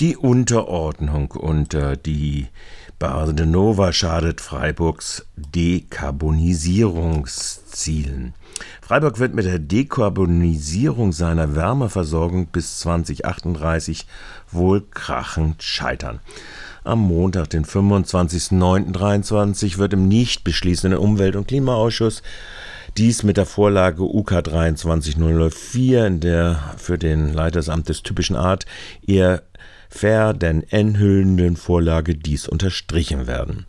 Die Unterordnung unter die Badenova schadet Freiburgs Dekarbonisierungszielen. Freiburg wird mit der Dekarbonisierung seiner Wärmeversorgung bis 2038 wohl krachend scheitern. Am Montag, den 25.09.23, wird im nicht beschließenden Umwelt- und Klimaausschuss dies mit der Vorlage UK 23004, in der für den Leitersamt des typischen Art eher fair denn enthüllenden Vorlage dies unterstrichen werden.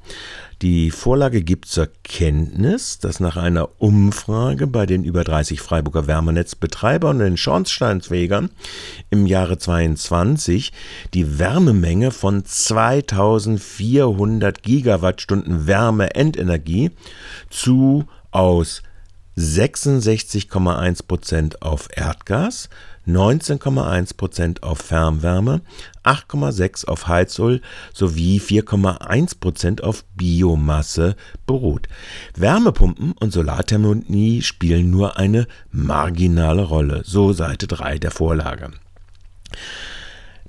Die Vorlage gibt zur Kenntnis, dass nach einer Umfrage bei den über 30 Freiburger Wärmenetzbetreibern und den Schornsteinsfegern im Jahre 22 die Wärmemenge von 2400 Gigawattstunden Wärmeendenergie zu aus 66,1 Prozent auf Erdgas, 19,1 Prozent auf Fernwärme, 8,6 auf Heizöl sowie 4,1 Prozent auf Biomasse beruht. Wärmepumpen und Solarthermie spielen nur eine marginale Rolle, so Seite 3 der Vorlage.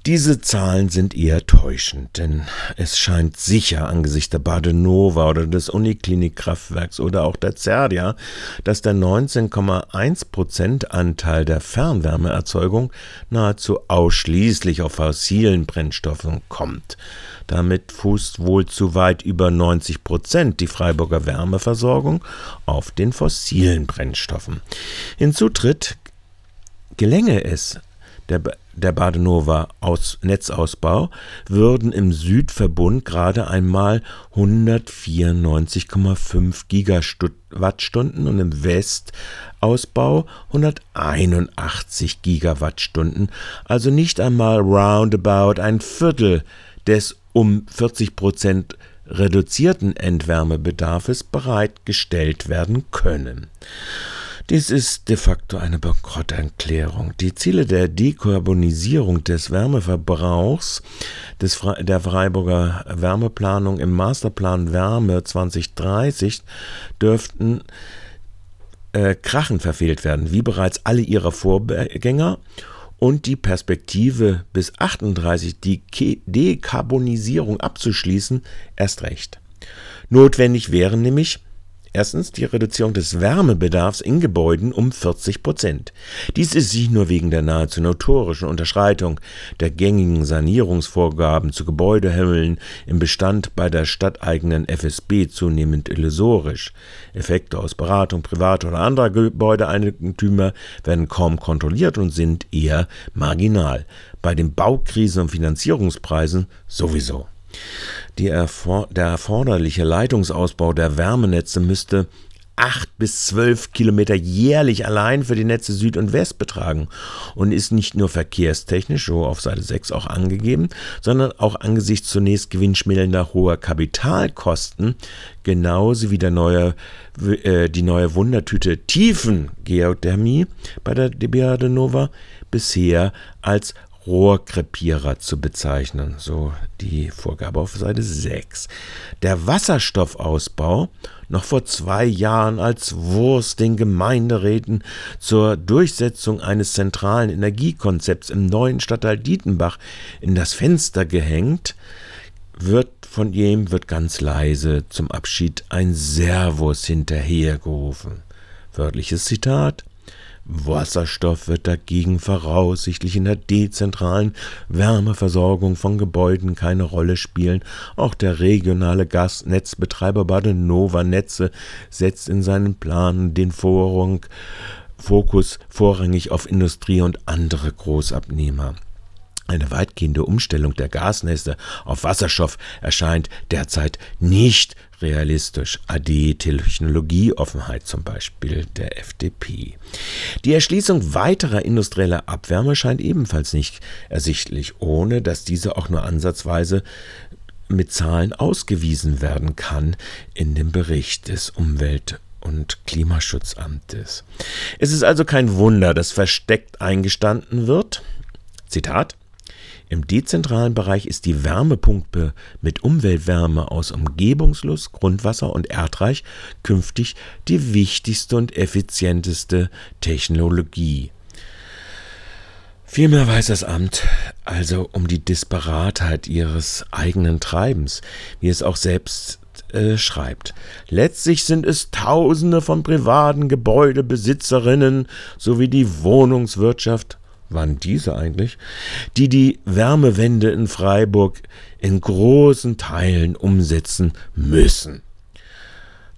Diese Zahlen sind eher täuschend, denn es scheint sicher angesichts der Badenova oder des Uniklinik-Kraftwerks oder auch der Zerdia, dass der 19,1% Anteil der Fernwärmeerzeugung nahezu ausschließlich auf fossilen Brennstoffen kommt. Damit fußt wohl zu weit über 90 Prozent die Freiburger Wärmeversorgung auf den fossilen Brennstoffen. Hinzu tritt, gelänge es der, der Badenova Aus Netzausbau würden im Südverbund gerade einmal 194,5 Gigawattstunden und im Westausbau 181 Gigawattstunden, also nicht einmal roundabout ein Viertel des um 40 Prozent reduzierten Endwärmebedarfes bereitgestellt werden können. Dies ist de facto eine Bankrotterklärung. Die Ziele der Dekarbonisierung des Wärmeverbrauchs des der Freiburger Wärmeplanung im Masterplan Wärme 2030 dürften äh, krachend verfehlt werden, wie bereits alle ihre Vorgänger und die Perspektive bis 38 die Dekarbonisierung abzuschließen erst recht. Notwendig wären nämlich Erstens die Reduzierung des Wärmebedarfs in Gebäuden um 40 Prozent. Dies ist nicht nur wegen der nahezu notorischen Unterschreitung der gängigen Sanierungsvorgaben zu Gebäudehimmeln im Bestand bei der stadteigenen FSB zunehmend illusorisch. Effekte aus Beratung privater oder anderer Gebäudeeigentümer werden kaum kontrolliert und sind eher marginal. Bei den Baukrisen und Finanzierungspreisen sowieso. Erfor der erforderliche Leitungsausbau der Wärmenetze müsste 8 bis 12 Kilometer jährlich allein für die Netze Süd und West betragen und ist nicht nur verkehrstechnisch, so auf Seite 6 auch angegeben, sondern auch angesichts zunächst gewinnschmälender hoher Kapitalkosten, genauso wie der neue, äh, die neue Wundertüte Tiefengeothermie bei der DBA Nova bisher als Rohrkrepierer zu bezeichnen, so die Vorgabe auf Seite 6. Der Wasserstoffausbau, noch vor zwei Jahren als Wurst den Gemeinderäten zur Durchsetzung eines zentralen Energiekonzepts im neuen Stadtteil Dietenbach in das Fenster gehängt, wird von ihm wird ganz leise zum Abschied ein Servus hinterhergerufen. Wörtliches Zitat Wasserstoff wird dagegen voraussichtlich in der dezentralen Wärmeversorgung von Gebäuden keine Rolle spielen. Auch der regionale Gasnetzbetreiber Badenova Netze setzt in seinen Planen den Vorrang, Fokus vorrangig auf Industrie und andere Großabnehmer. Eine weitgehende Umstellung der Gasnetze auf Wasserstoff erscheint derzeit nicht realistisch. AD Technologieoffenheit zum Beispiel der FDP. Die Erschließung weiterer industrieller Abwärme scheint ebenfalls nicht ersichtlich, ohne dass diese auch nur ansatzweise mit Zahlen ausgewiesen werden kann in dem Bericht des Umwelt- und Klimaschutzamtes. Es ist also kein Wunder, dass versteckt eingestanden wird. Zitat im dezentralen Bereich ist die Wärmepumpe mit Umweltwärme aus Umgebungsluft, Grundwasser und Erdreich künftig die wichtigste und effizienteste Technologie. Vielmehr weiß das Amt also um die Disparatheit ihres eigenen Treibens, wie es auch selbst äh, schreibt. Letztlich sind es Tausende von privaten Gebäudebesitzerinnen sowie die Wohnungswirtschaft, wann diese eigentlich, die die Wärmewende in Freiburg in großen Teilen umsetzen müssen.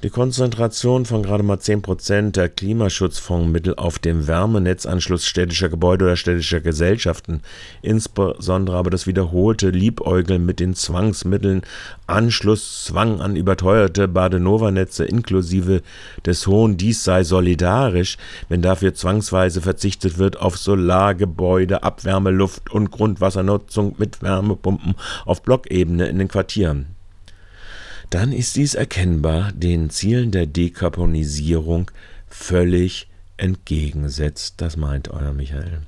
Die Konzentration von gerade mal 10% der Klimaschutzfondsmittel auf dem Wärmenetzanschluss städtischer Gebäude oder städtischer Gesellschaften, insbesondere aber das wiederholte Liebäugeln mit den Zwangsmitteln, Anschlusszwang an überteuerte Badenova-Netze inklusive des hohen Dies sei solidarisch, wenn dafür zwangsweise verzichtet wird auf Solargebäude, Abwärme, Luft- und Grundwassernutzung mit Wärmepumpen auf Blockebene in den Quartieren dann ist dies erkennbar den Zielen der Dekarbonisierung völlig entgegensetzt. Das meint euer Michael.